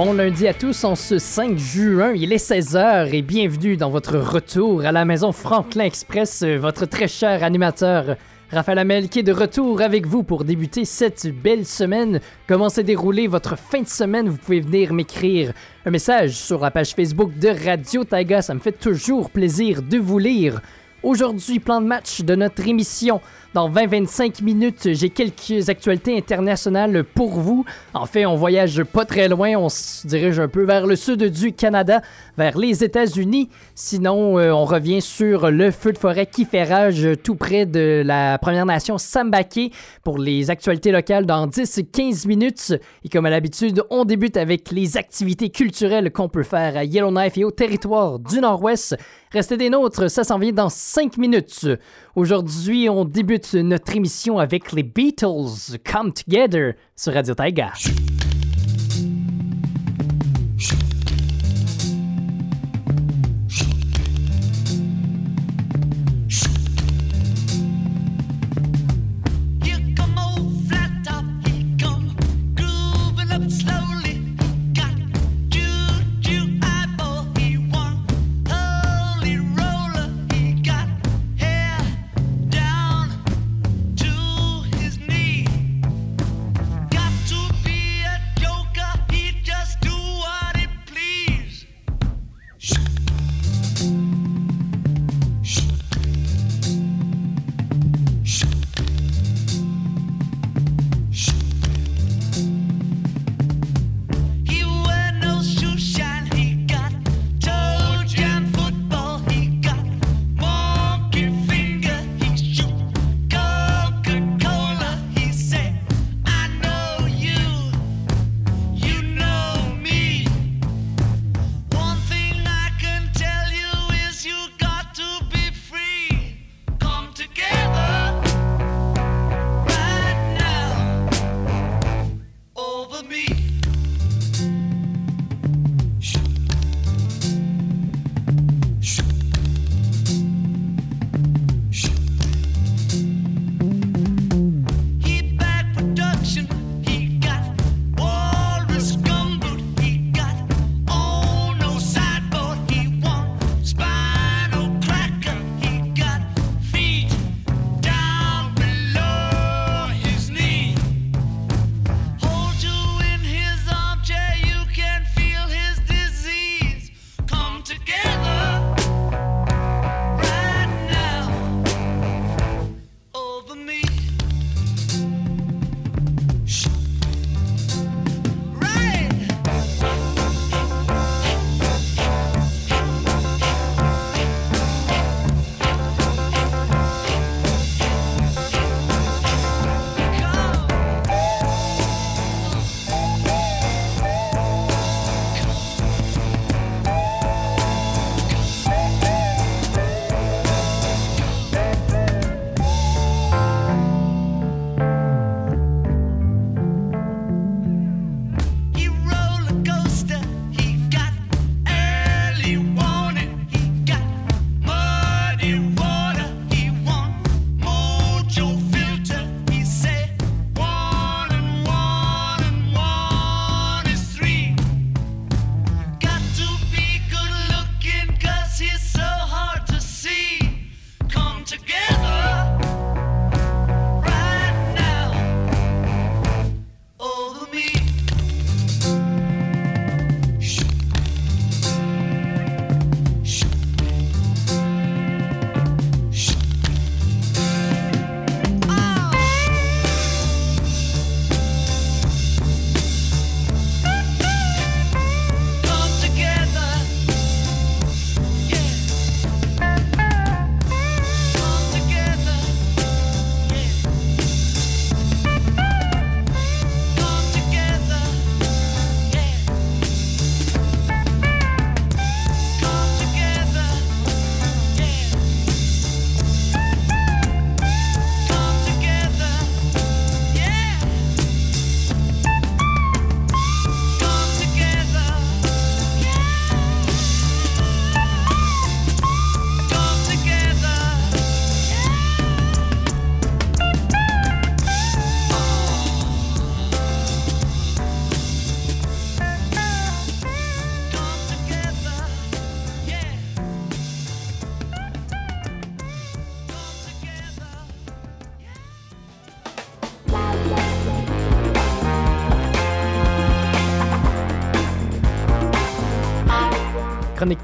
Bon lundi à tous en ce 5 juin, il est 16h et bienvenue dans votre retour à la maison Franklin Express, votre très cher animateur Raphaël Amel qui est de retour avec vous pour débuter cette belle semaine. Comment s'est déroulée votre fin de semaine? Vous pouvez venir m'écrire un message sur la page Facebook de Radio Taiga, ça me fait toujours plaisir de vous lire. Aujourd'hui, plan de match de notre émission. Dans 20-25 minutes, j'ai quelques actualités internationales pour vous. En fait, on voyage pas très loin, on se dirige un peu vers le sud du Canada, vers les États-Unis. Sinon, euh, on revient sur le feu de forêt qui fait rage tout près de la Première Nation Sambake pour les actualités locales dans 10-15 minutes. Et comme à l'habitude, on débute avec les activités culturelles qu'on peut faire à Yellowknife et au territoire du Nord-Ouest. Restez des nôtres, ça s'en vient dans 5 minutes. Aujourd'hui, on débute notre émission avec les Beatles Come Together sur Radio Taiga.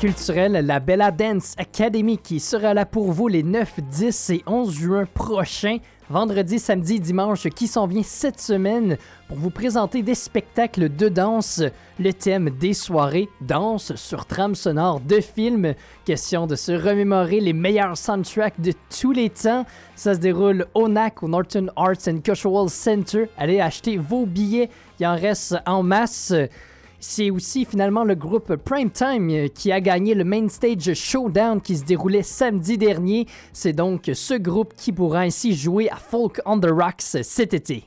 Culturelle, la Bella Dance Academy qui sera là pour vous les 9, 10 et 11 juin prochains, vendredi, samedi, dimanche, qui s'en vient cette semaine pour vous présenter des spectacles de danse, le thème des soirées, danse sur trame sonore de films, question de se remémorer les meilleurs soundtracks de tous les temps. Ça se déroule au NAC, au Norton Arts and Cultural Center. Allez acheter vos billets, il en reste en masse. C'est aussi finalement le groupe Primetime euh, qui a gagné le Main Stage Showdown qui se déroulait samedi dernier. C'est donc ce groupe qui pourra ainsi jouer à Folk on the Rocks cet été.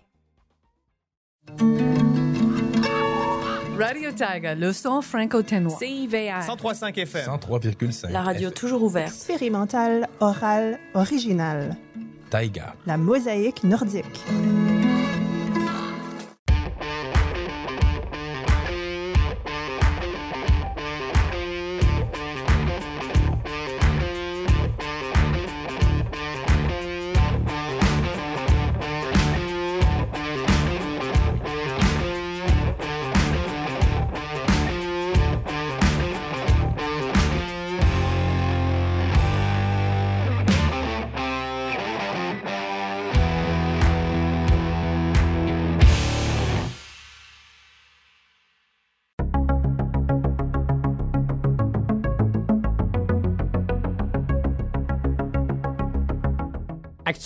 Radio Tiger, le son franco-ténois. CIVR. 103.5 FM. 103,5. La radio toujours ouverte. Expérimental, oral, original. Taiga. La mosaïque nordique.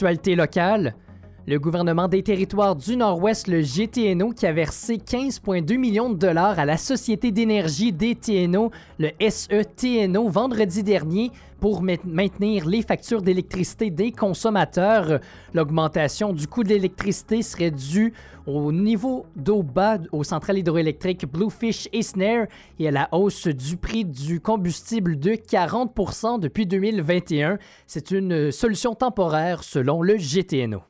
Actualité locale. Le gouvernement des territoires du Nord-Ouest, le GTNO, qui a versé 15,2 millions de dollars à la Société d'énergie des TNO, le SETNO, vendredi dernier pour maintenir les factures d'électricité des consommateurs. L'augmentation du coût de l'électricité serait due au niveau d'eau bas aux centrales hydroélectriques Bluefish et Snare et à la hausse du prix du combustible de 40% depuis 2021. C'est une solution temporaire selon le GTNO.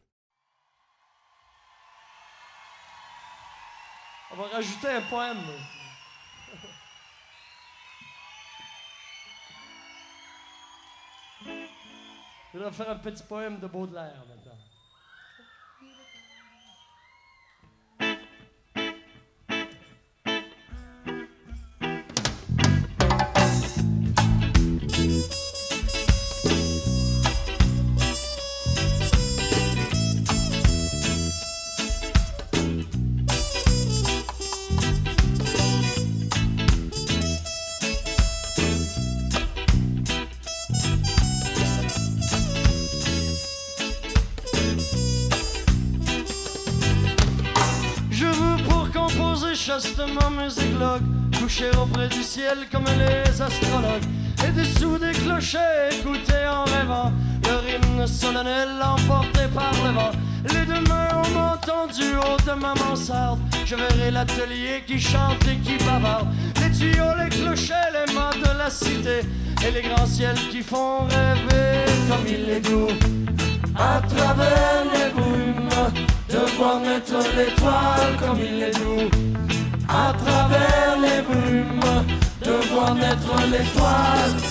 Va rajouter un poème. Je vais faire un petit poème de Baudelaire. Chastement mes églogues Coucher auprès du ciel comme les astrologues. Et dessous des clochers écouter en rêvant Leur hymne solennel emporté par le vent. Les deux mains au menton du haut de ma mansarde Je verrai l'atelier qui chante et qui bavarde. Les tuyaux, les clochers, les mains de la cité Et les grands ciels qui font rêver comme il est doux. À travers les brumes, de voir naître l'étoile comme il est doux. À travers les brumes, de voir naître l'étoile.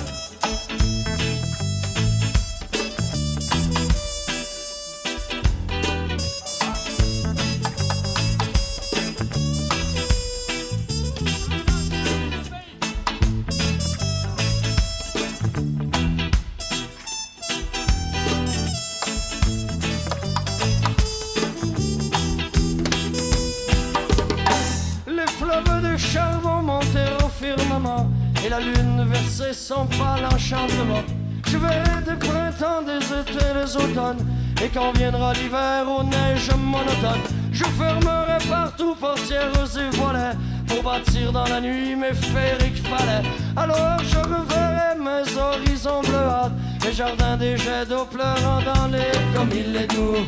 Des automnes Et quand viendra l'hiver aux neiges monotones Je fermerai partout portières et volets Pour bâtir dans la nuit mes féeriques palais Alors je reverrai mes horizons bleuâtres Les jardins des jets d'eau pleurant dans les Comme il est doux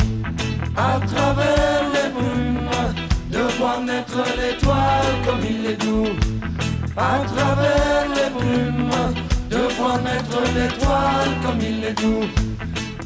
à travers les brumes de voir naître l'étoile comme il est doux. À travers les brumes, de voir naître l'étoile comme il est doux.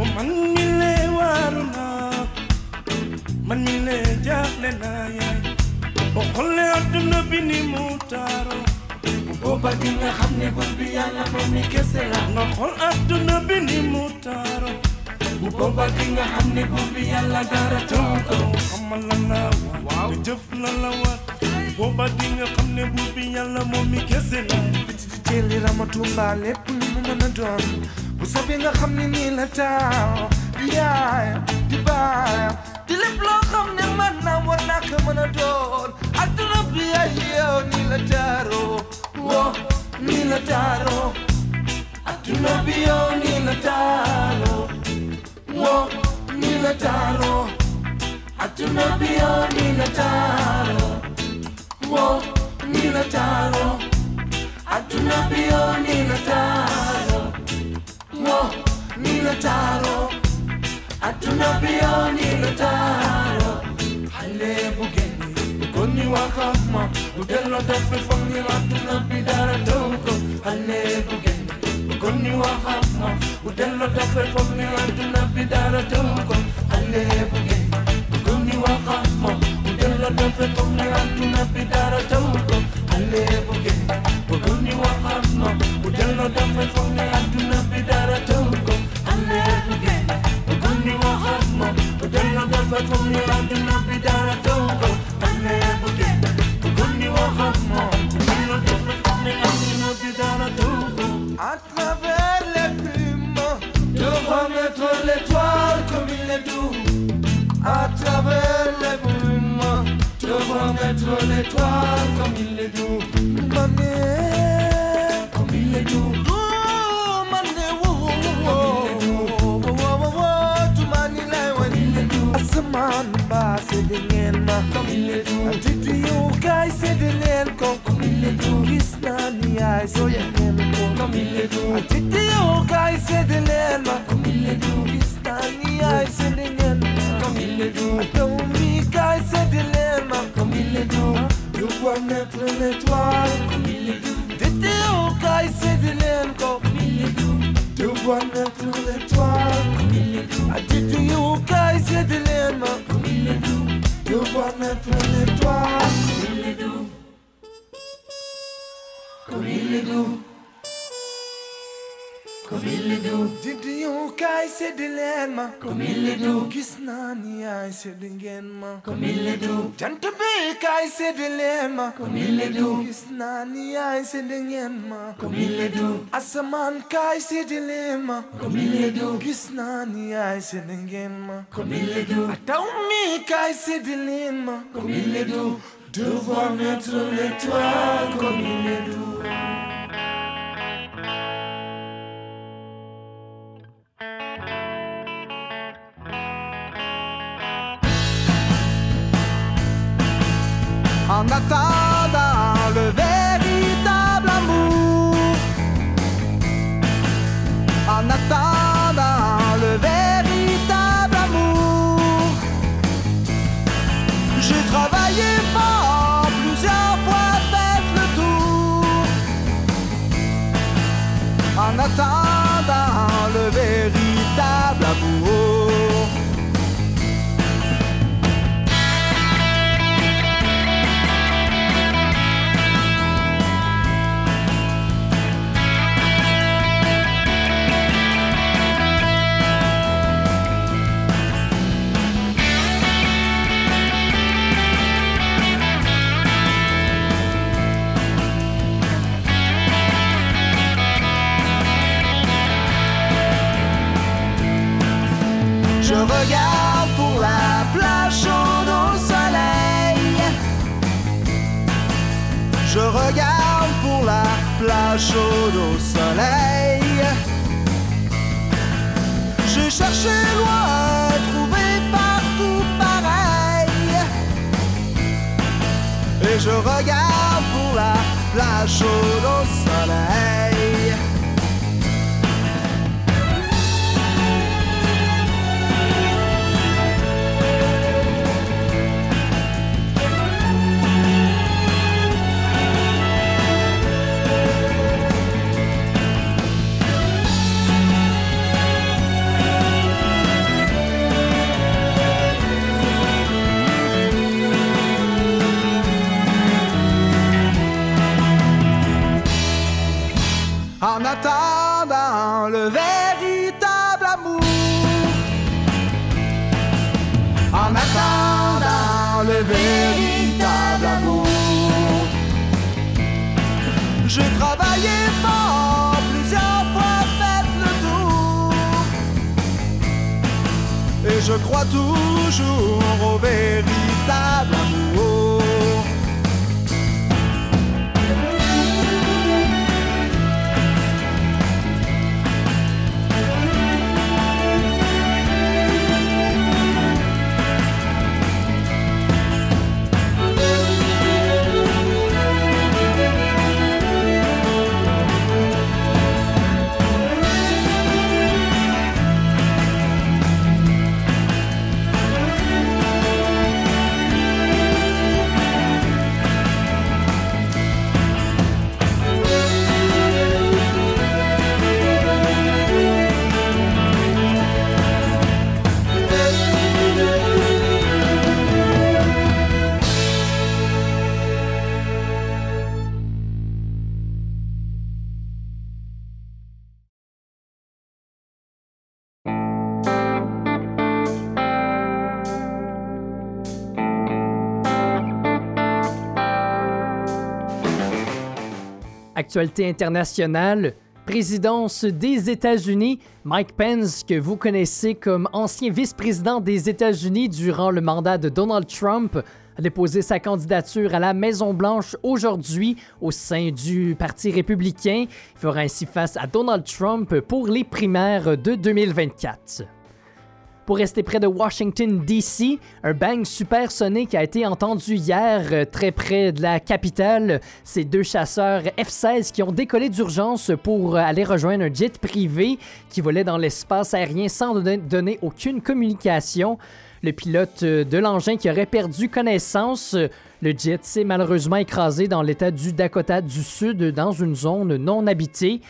o man mile waruna man mile jahlenaya o holle aduna bini mutaro o bagi nga xam ne bor bi yàlla moom mi kese la. Nga xool adduna bi ni mu taaro bu booba gi nga xam ne bor bi yàlla dara taw ko xamal la la waaw. te jëf la la war booba gi nga xam ne bor bi yàlla moom mi kese la. Ci jëli ramatu mbaa lépp lu mu mën a doon. وصبينا خمني لتاو يا دبايا تلبلو خمني منا ورناك من دول أتربي أيو نيلتارو و نيلتارو أتربي أيو نيلتارو و نيلتارو أتربي أيو نيلتارو و نيلتارو أتربي أيو نيلتارو Milano, Milotano, hatunapio Milotano, hale bugeni ukoni wakama udelodapefoni hatunapidara toko hale bugeni ukoni wakama atuna hatunapidara l'étoile yow kaay sedd leen ko Comme il est doux. De voir naître l'étoile Comme il est doux. Titi yow kaay sedd leen ma Comme il est doux. De voir naître l'étoile Comme il est doux. Comme il est doux. Comme il est doux. Titi yow kaay sedd leen ma Comme il est doux. Gis naa ni yaay sedd ngeen ma Comme il est doux jant bi kaay sedd leen ma Comme il est doux gis naa ni yaay sedd ngeen ma Comme il est doux asamaan kaay sedd leen ma Comme il est doux Actualité internationale, présidence des États-Unis, Mike Pence, que vous connaissez comme ancien vice-président des États-Unis durant le mandat de Donald Trump, a déposé sa candidature à la Maison-Blanche aujourd'hui au sein du Parti républicain. Il fera ainsi face à Donald Trump pour les primaires de 2024. Pour rester près de Washington, D.C., un bang supersonique a été entendu hier euh, très près de la capitale. Ces deux chasseurs F-16 qui ont décollé d'urgence pour euh, aller rejoindre un jet privé qui volait dans l'espace aérien sans don- donner aucune communication. Le pilote euh, de l'engin qui aurait perdu connaissance. Le jet s'est malheureusement écrasé dans l'état du Dakota du Sud dans une zone non habitée.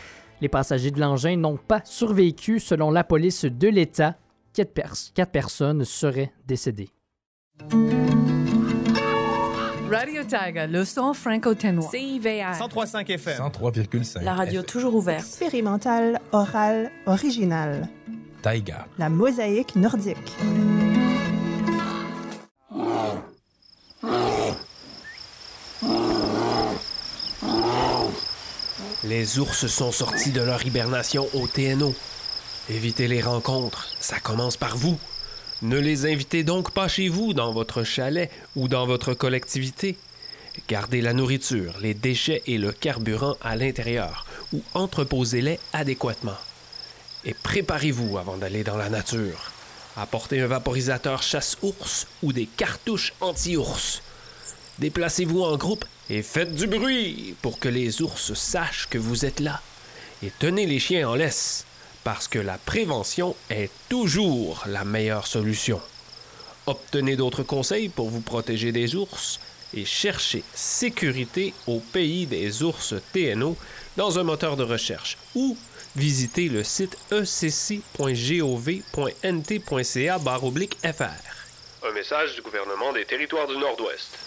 Les passagers de l'engin n'ont pas survécu selon la police de l'État. Quatre, pers- quatre personnes seraient décédées. Radio Taga, le son franco-ténois. CIVR. 103.5 FM. 103,5. La radio toujours ouverte. Expérimental, oral, original. Taïga. La mosaïque nordique. Les ours sont sortis de leur hibernation au TNO. Évitez les rencontres, ça commence par vous. Ne les invitez donc pas chez vous, dans votre chalet ou dans votre collectivité. Gardez la nourriture, les déchets et le carburant à l'intérieur ou entreposez-les adéquatement. Et préparez-vous avant d'aller dans la nature. Apportez un vaporisateur chasse-ours ou des cartouches anti-ours. Déplacez-vous en groupe et faites du bruit pour que les ours sachent que vous êtes là. Et tenez les chiens en laisse, parce que la prévention est toujours la meilleure solution. Obtenez d'autres conseils pour vous protéger des ours et cherchez sécurité au pays des ours TNO dans un moteur de recherche ou visitez le site ecc.gov.nt.ca fr. Un message du gouvernement des territoires du Nord-Ouest.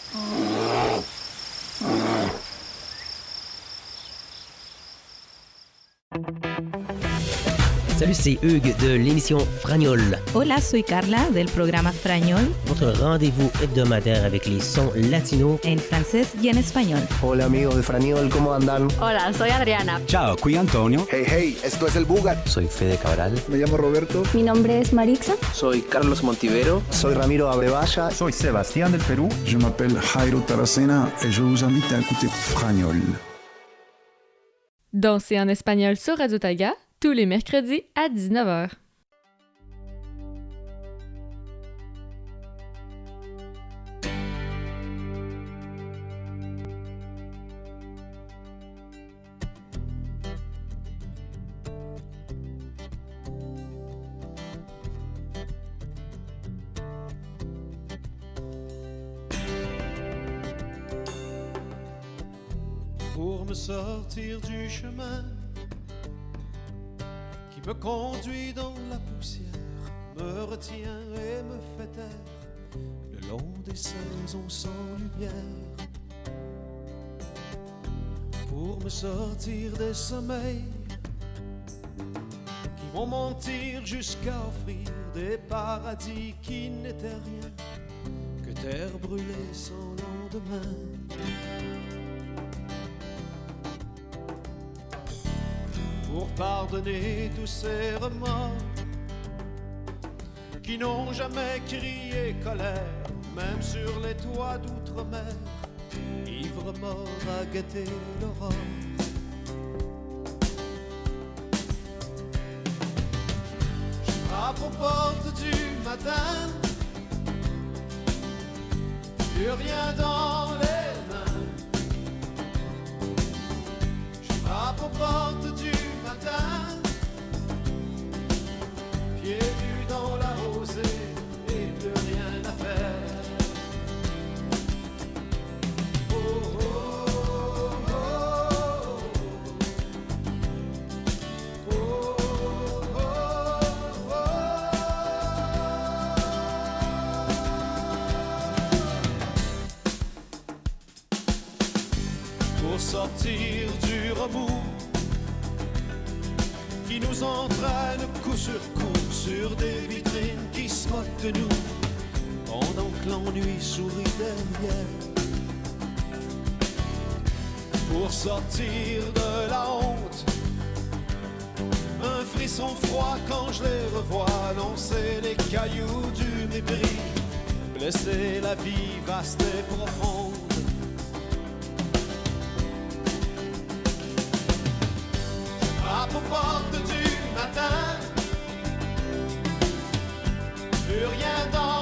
Salut, c'est Hugues de l'émission Fragnol, Hola, soy Carla del programa Frañol votre rendez-vous hebdomadaire avec les sons latinos en francés y en español. Hola amigos de Franiol, ¿cómo andan? Hola, soy Adriana. Ciao, qui Antonio. Hey, hey, esto es el Bugat. Soy Fede Cabral. Me llamo Roberto. Mi nombre es Marixa. Soy Carlos Montivero. Soy Ramiro Abrevaya. Soy Sebastián del Perú. Je m'appelle Jairo Taracena et je vous invite à écouter Fragnol. Danser en espagnol sur Radio Taga, tous les mercredis à 19h. pour me sortir du chemin me conduit dans la poussière, me retient et me fait taire le long des saisons sans lumière. Pour me sortir des sommeils qui vont mentir jusqu'à offrir des paradis qui n'étaient rien que terre brûlée sans lendemain. pardonner tous ces remords qui n'ont jamais crié colère, même sur les toits d'outre-mer, ivre mort à guetter l'aurore. Je frappe aux portes du matin, plus rien dans les mains. Je frappe aux portes time. l'ennui sourit derrière. Pour sortir de la honte, un frisson froid quand je les revois lancer les cailloux du mépris, blesser la vie vaste et profonde. Frappe aux portes du matin, plus rien dans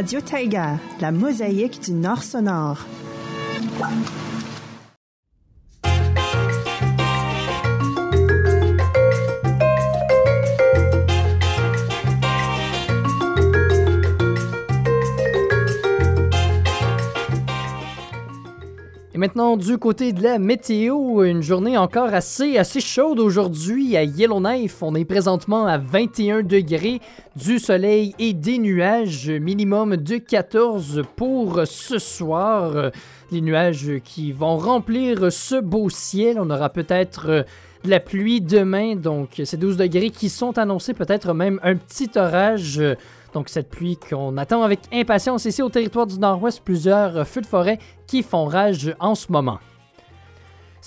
Radio Taiga, la mosaïque du Nord sonore. Maintenant, du côté de la météo, une journée encore assez, assez chaude aujourd'hui à Yellowknife. On est présentement à 21 degrés, du soleil et des nuages, minimum de 14 pour ce soir. Les nuages qui vont remplir ce beau ciel. On aura peut-être de la pluie demain, donc ces 12 degrés qui sont annoncés, peut-être même un petit orage. Donc cette pluie qu'on attend avec impatience ici au territoire du Nord-Ouest, plusieurs feux de forêt qui font rage en ce moment.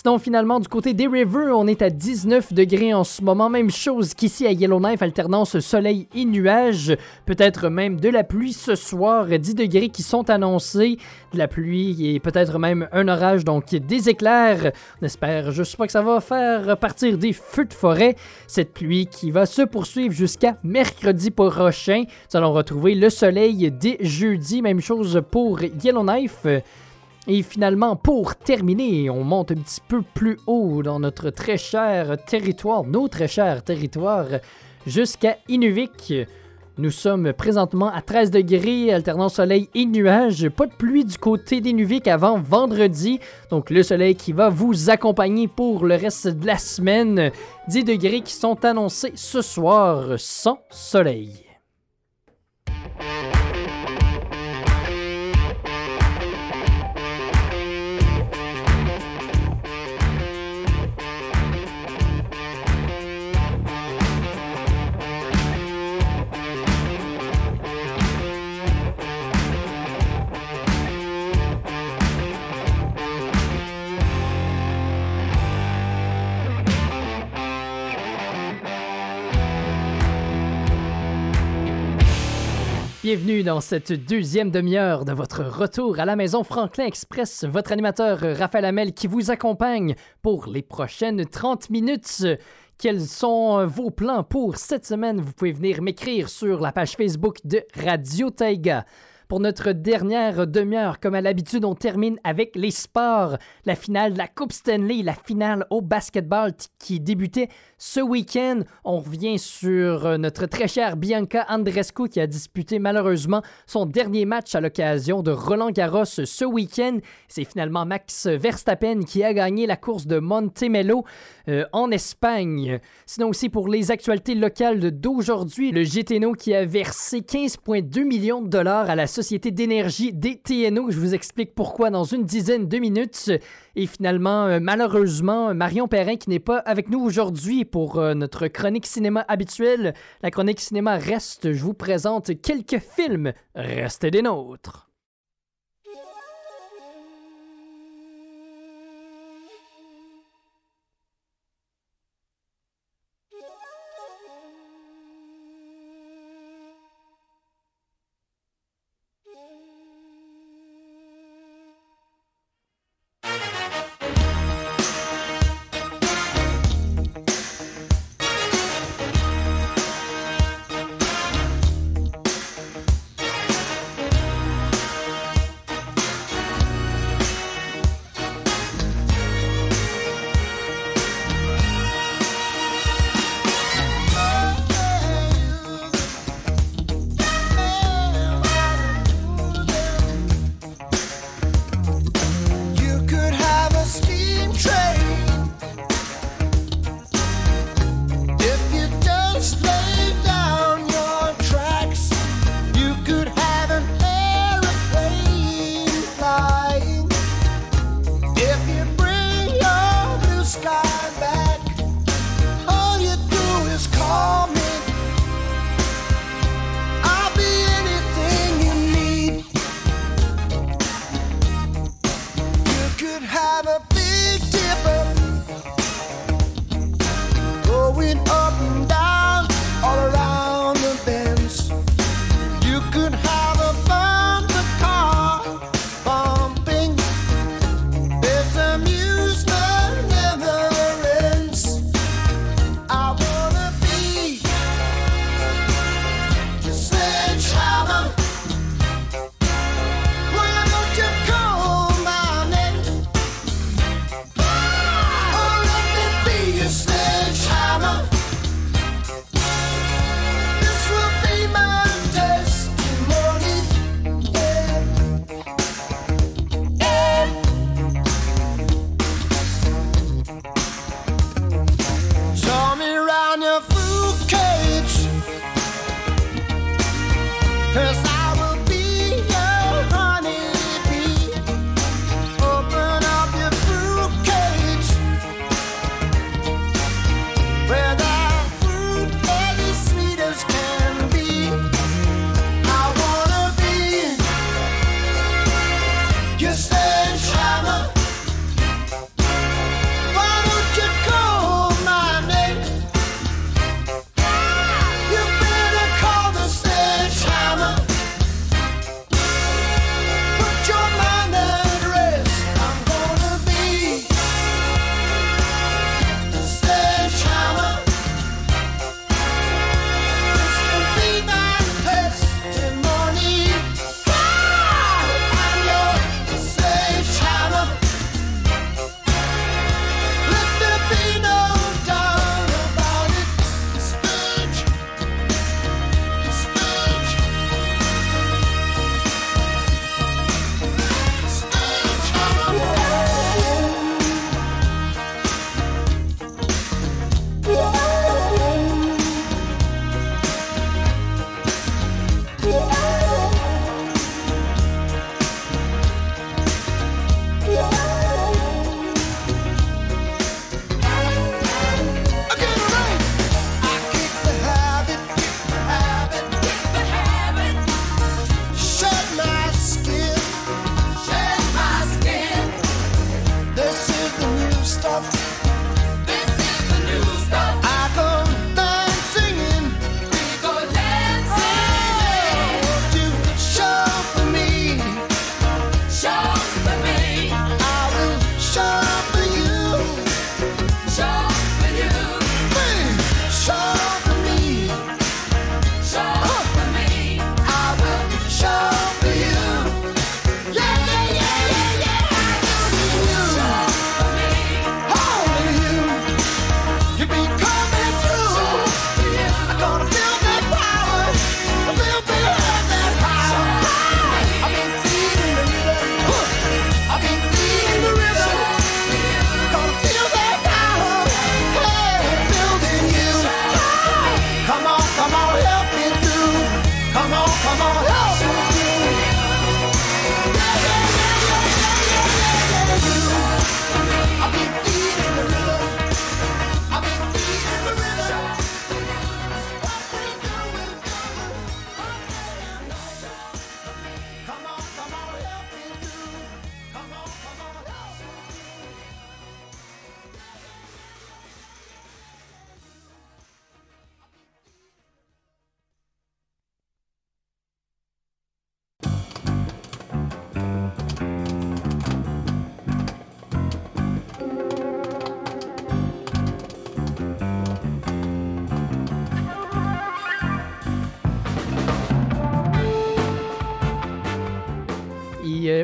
Sinon, finalement, du côté des Rivers, on est à 19 degrés en ce moment. Même chose qu'ici à Yellowknife, alternance soleil et nuages. Peut-être même de la pluie ce soir. 10 degrés qui sont annoncés. De la pluie et peut-être même un orage, donc des éclairs. On espère juste pas que ça va faire partir des feux de forêt. Cette pluie qui va se poursuivre jusqu'à mercredi prochain. Nous allons retrouver le soleil dès jeudi. Même chose pour Yellowknife. Et finalement, pour terminer, on monte un petit peu plus haut dans notre très cher territoire, nos très chers territoires, jusqu'à Inuvik. Nous sommes présentement à 13 degrés, alternant soleil et nuages. Pas de pluie du côté d'Inuvik avant vendredi. Donc le soleil qui va vous accompagner pour le reste de la semaine. 10 degrés qui sont annoncés ce soir sans soleil. Bienvenue dans cette deuxième demi-heure de votre retour à la maison Franklin Express, votre animateur Raphaël Hamel qui vous accompagne pour les prochaines 30 minutes. Quels sont vos plans pour cette semaine? Vous pouvez venir m'écrire sur la page Facebook de Radio Taiga. Pour notre dernière demi-heure, comme à l'habitude, on termine avec les sports. La finale de la Coupe Stanley, la finale au basketball qui débutait ce week-end. On revient sur euh, notre très chère Bianca Andrescu qui a disputé malheureusement son dernier match à l'occasion de Roland Garros ce week-end. C'est finalement Max Verstappen qui a gagné la course de Montemelo euh, en Espagne. Sinon aussi pour les actualités locales d'aujourd'hui, le GTNO qui a versé 15,2 millions de dollars à la Société d'énergie des TNO. Je vous explique pourquoi dans une dizaine de minutes. Et finalement, euh, malheureusement, Marion Perrin qui n'est pas avec nous aujourd'hui pour euh, notre chronique cinéma habituelle. La chronique cinéma reste. Je vous présente quelques films. Restez des nôtres.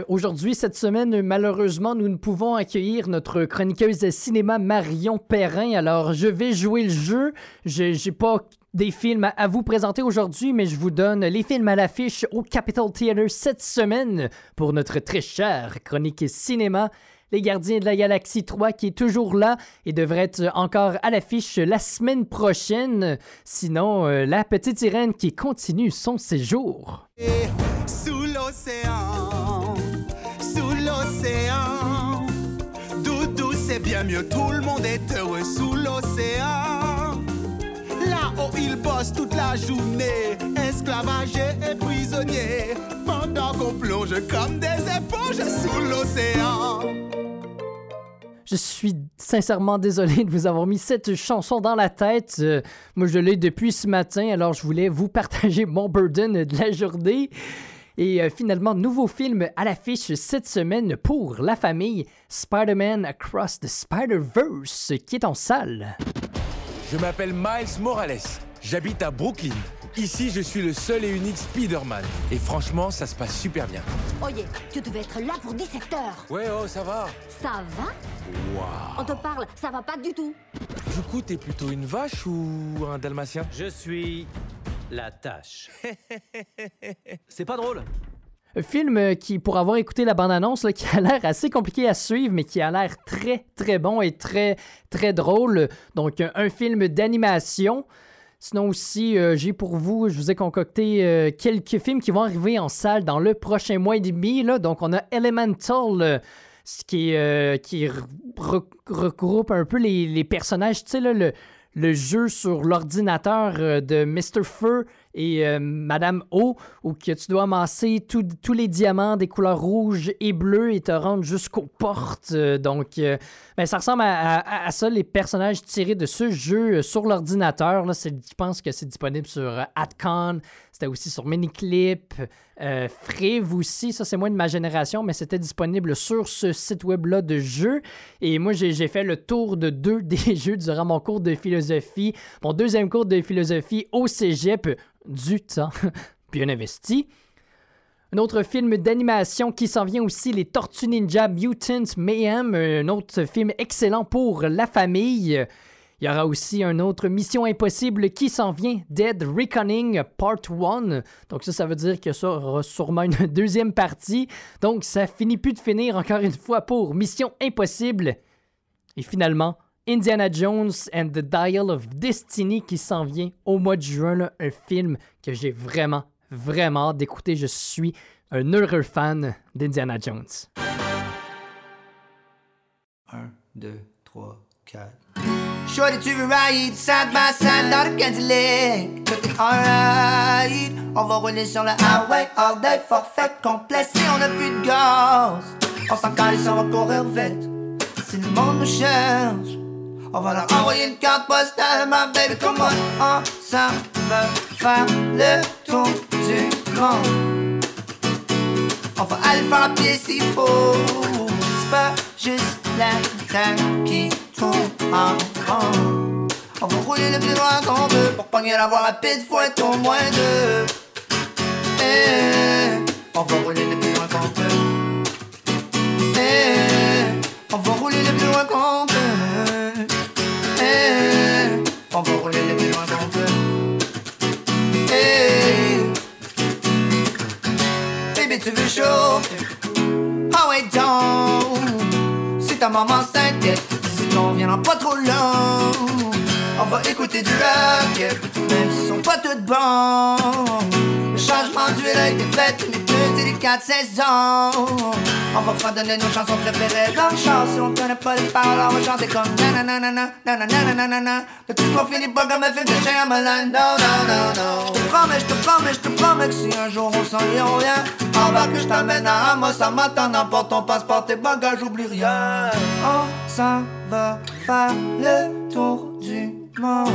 Aujourd'hui, cette semaine, malheureusement, nous ne pouvons accueillir notre chroniqueuse de cinéma Marion Perrin. Alors, je vais jouer le jeu. Je n'ai pas des films à- vous présenter aujourd'hui, mais je vous donne les films à l'affiche au Capitol Theatre cette semaine pour notre très chère chronique cinéma. Les Gardiens de la Galaxie 3 qui est toujours là et devrait être encore à l'affiche la semaine prochaine. Sinon, euh, La Petite Sirène qui continue son séjour. Sous l'océan, c'est bien mieux, tout le monde est heureux sous l'océan. Là-haut ils bossent toute la journée, esclavagés et prisonniers, pendant qu'on plonge comme des éponges sous l'océan. Je suis sincèrement désolé de vous avoir mis cette chanson dans la tête. Euh, moi, je l'ai depuis ce matin, alors je voulais vous partager mon burden de la journée. Et euh, finalement, nouveau film à l'affiche cette semaine pour la famille, Spider-Man Across the Spider-Verse, qui est en salle. Je m'appelle Miles Morales. J'habite à Brooklyn. Ici, je suis le seul et unique Spider-Man. Et franchement, ça se passe super bien. Oye, tu devais être là pour 17 heures. Ouais, oh, ça va. Ça va? On Waouh. te parle, ça va pas du tout. Du coup, t'es plutôt une vache ou un dalmatien? Je suis la tâche. C'est pas drôle. Un film euh, qui, pour avoir écouté la bande-annonce, qui a l'air assez compliqué à suivre, mais qui a l'air très, très bon et très, très drôle. Donc, un, un film d'animation. Sinon aussi, euh, j'ai pour vous, je vous ai concocté euh, quelques films qui vont arriver en salle dans le prochain mois et demi. Là. Donc, on a Elemental, euh, ce qui, euh, qui re- re- regroupe un peu les, les personnages. Tu sais, le, le jeu sur l'ordinateur euh, de Mr. Fur et euh, Madame O, où que tu dois amasser tous les diamants des couleurs rouges et bleues et te rendre jusqu'aux portes. Euh, donc, ben, ça ressemble à, ça, les personnages tirés de ce jeu sur l'ordinateur. Je pense que c'est disponible sur Atcon, c'était aussi sur Miniclip, euh, Friv aussi, ça c'est moins de ma génération, mais c'était disponible sur ce site web-là de jeux. Et moi, j'ai fait le tour de deux des jeux durant mon cours de philosophie, mon deuxième cours de philosophie au cégep, du temps bien investi. Un autre film d'animation qui s'en vient aussi, les Tortues Ninja Mutant Mayhem, un autre film excellent pour la famille. Il y aura aussi un autre Mission Impossible qui s'en vient, Dead Reckoning Part 1. Donc ça, ça veut dire que ça aura sûrement une deuxième partie. Donc ça finit plus de finir encore une fois pour Mission Impossible. Et finalement, Indiana Jones and the Dial of Destiny qui s'en vient au mois de juin, un film que j'ai vraiment, vraiment hâte d'écouter. Je suis un heureux fan d'Indiana Jones. 1, 2, 3, 4. Shorty to the right, side by side dans le Cadillac. Tout est alright. On va rouler sur le highway all day, forfait complet. Si on a plus de gaz, on s'en calisse, on va courir vite. Si le monde nous cherche, on va leur envoyer une carte postale, ma baby. Comment on s'en va faire le tour du monde? On va aller faire pied s'il faut. C'est pas juste la terre qui tourne en On va rouler le plus loin qu'on peut pour pogner la voie rapide, faut être au moins deux. Eh, on va rouler le plus loin qu'on peut. On va rouler le plus loin qu'on peut. Eh, on va rouler le plus loin qu'on peut. Baby, tu veux chauffer? Ah ouais, donc, si ta maman s'inquiète, si on va écouter du rock, même s'ils sont pas toutes bons. Le changement été fait, les deux et les quatre saisons. On va fredonner nos chansons préférées dans le char, si on pas les paroles, on va chanter comme nananana, à promets, promets, promets si un jour on va que à ton passeport, tes bagages, rien. S'en va faire le tour du monde.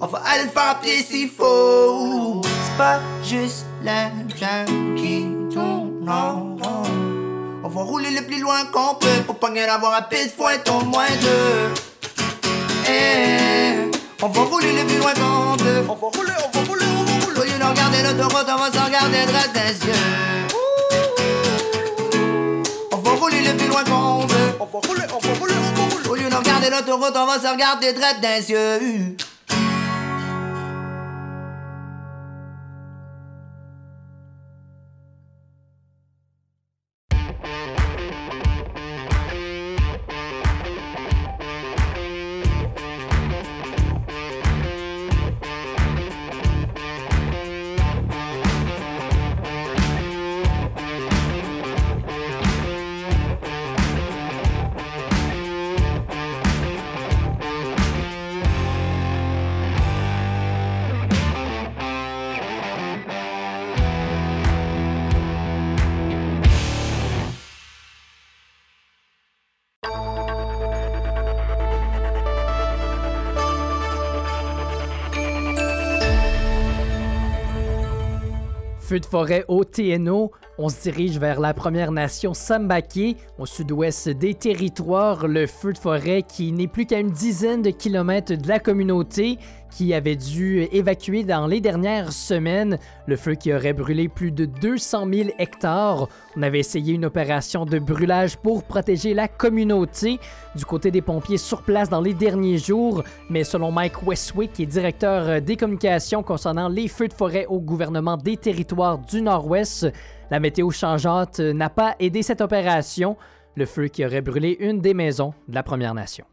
On va aller le faire pied s'il faut. C'est pas juste la jungle qui tourne en rond. On va rouler le plus loin qu'on peut pour pogner la voie rapide, faut être au moins deux. Eh, on va rouler le plus loin qu'on peut. On va rouler, on va rouler, on va rouler. Au lieu de regarder l'autoroute, on va se regarder droit des yeux. rouler le plus loin qu'on veut. On va rouler, on va rouler, on va rouler. Au lieu de regarder l'autoroute, on va se regarder traite d'un yeux. De forêt au TNO, on se dirige vers la Première Nation Sambake, au sud-ouest des territoires. Le feu de forêt qui n'est plus qu'à une dizaine de kilomètres de la communauté qui avait dû évacuer dans les dernières semaines. Le feu qui aurait brûlé plus de 200 000 hectares. On avait essayé une opération de brûlage pour protéger la communauté du côté des pompiers sur place dans les derniers jours. Mais selon Mike Westwick, qui est directeur des communications concernant les feux de forêt au gouvernement des territoires du Nord-Ouest, la météo changeante n'a pas aidé cette opération. Le feu qui aurait brûlé une des maisons de la Première Nation.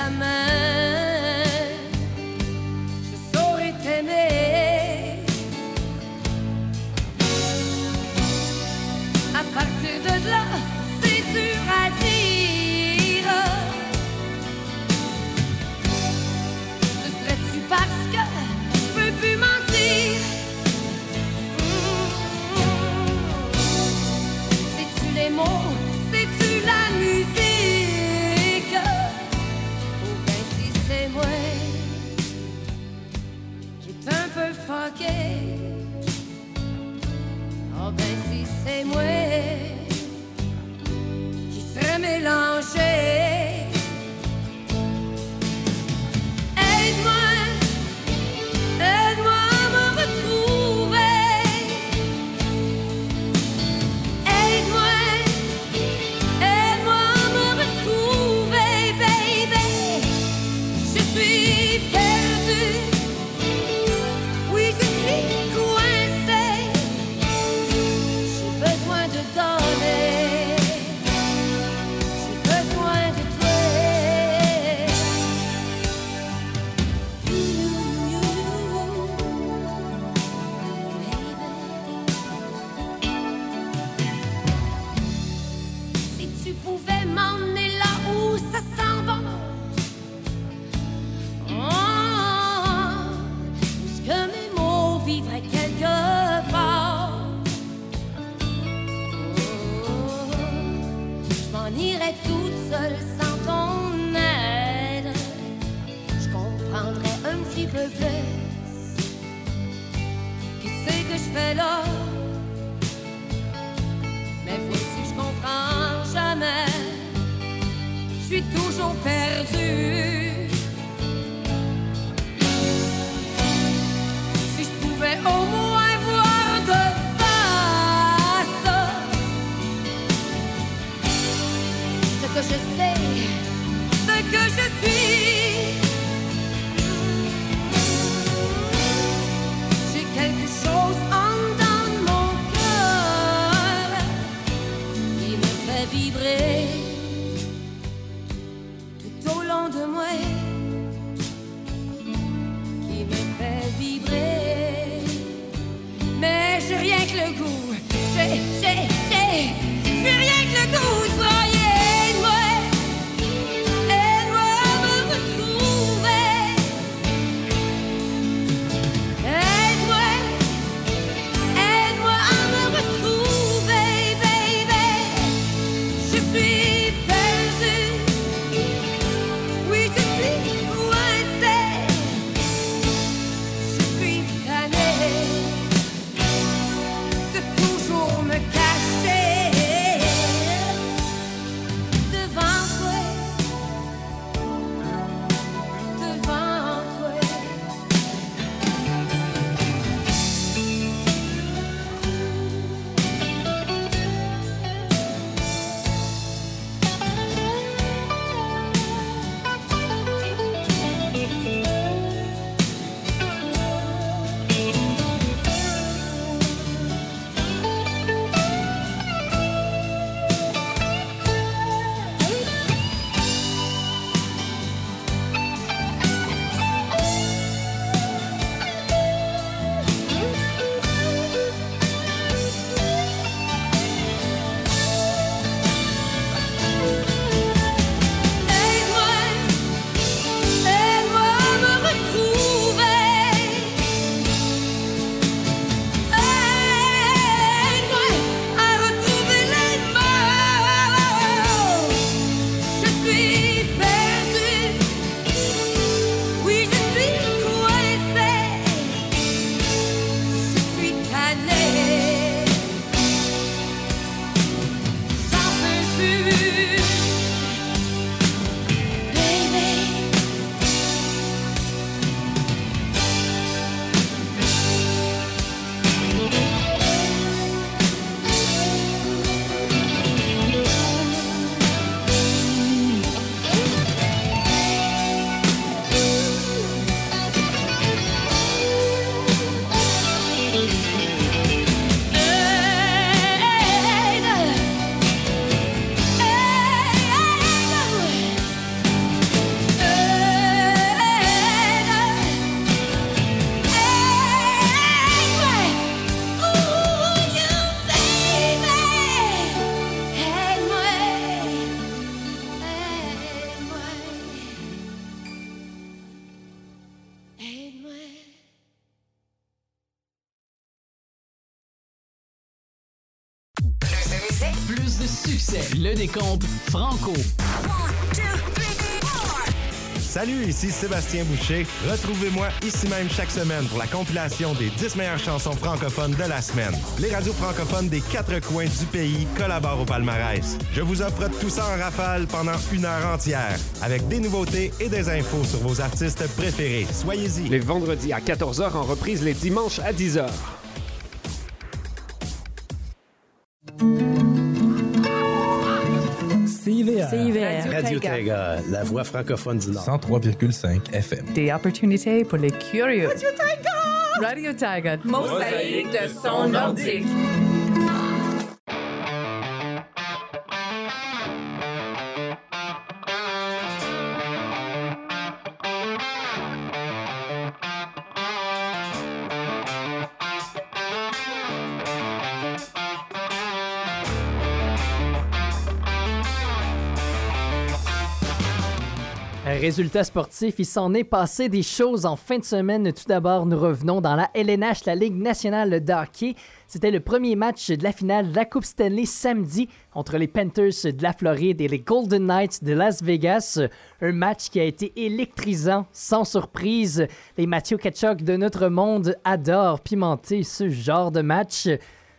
La main. Toujours perdue. Succès. Le décompte franco. Salut, ici Sébastien Boucher. Retrouvez-moi ici même chaque semaine pour la compilation des 10 meilleures chansons francophones de la semaine. Les radios francophones des quatre coins du pays collaborent au palmarès. Je vous offre tout ça en rafale pendant une heure entière, avec des nouveautés et des infos sur vos artistes préférés. Soyez-y. Les vendredis à 14h en reprise les dimanches à 10h. CIVR. Radio Taiga, la voix francophone du Nord. 103,5 FM. Des opportunités pour les curieux. Radio Taiga! Radio Taiga. Mosaïque de son nordique. Résultat sportif, il s'en est passé des choses en fin de semaine. Tout d'abord, nous revenons dans la LNH, la Ligue nationale de. C'était le premier match de la finale de la Coupe Stanley samedi entre les Panthers de la Floride et les Golden Knights de Las Vegas. Un match qui a été électrisant, sans surprise. Les Mathieu Kachuk de notre monde adorent pimenter ce genre de match.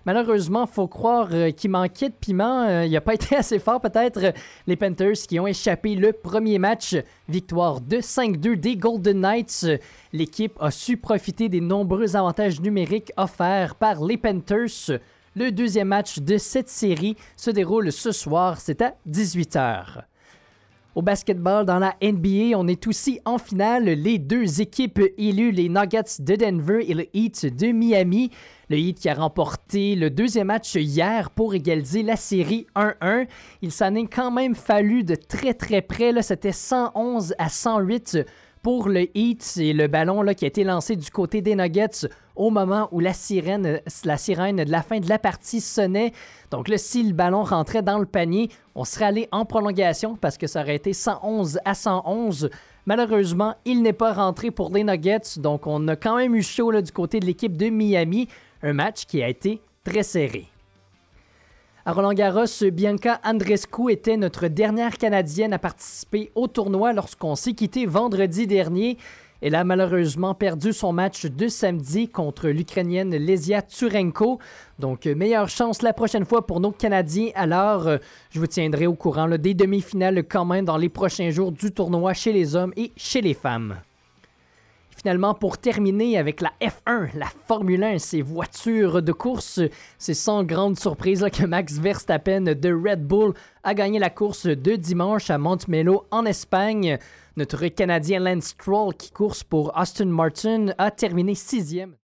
Malheureusement, faut croire euh, qu'il manquait de piment. Euh, il n'a pas été assez fort, peut-être. Les Panthers qui ont échappé le premier match. Victoire de 5-2 des Golden Knights. L'équipe a su profiter des nombreux avantages numériques offerts par les Panthers. Le deuxième match de cette série se déroule ce soir. C'est à 18h. Au basketball, dans la NBA, on est aussi en finale. Les deux équipes élues, les Nuggets de Denver et le Heat de Miami. Le Heat qui a remporté le deuxième match hier pour égaliser la série 1-1. Il s'en est quand même fallu de très très près. C'était 111 à 108 pour le Heat. C'est le ballon qui a été lancé du côté des Nuggets au moment où la sirène, de la fin de la partie sonnait. Donc là, si le ballon rentrait dans le panier, on serait allé en prolongation parce que ça aurait été 111 à 111. Malheureusement, il n'est pas rentré pour les Nuggets, donc on a quand même eu chaud du côté de l'équipe de Miami. Un match qui a été très serré. À Roland Garros, Bianca Andrescu était notre dernière Canadienne à participer au tournoi lorsqu'on s'est quitté vendredi dernier. Elle a malheureusement perdu son match de samedi contre l'Ukrainienne Lesia Turenko. Donc, euh, meilleure chance la prochaine fois pour nos Canadiens. Alors, euh, je vous tiendrai au courant des demi-finales quand même dans les prochains jours du tournoi chez les hommes et chez les femmes. Finalement, pour terminer avec la F1, la Formule 1, ces voitures de course, c'est sans grande surprise que Max Verstappen de Red Bull a gagné la course de dimanche à Montmelo en Espagne. Notre Canadien Lance Stroll, qui course pour Austin Martin, a terminé sixième.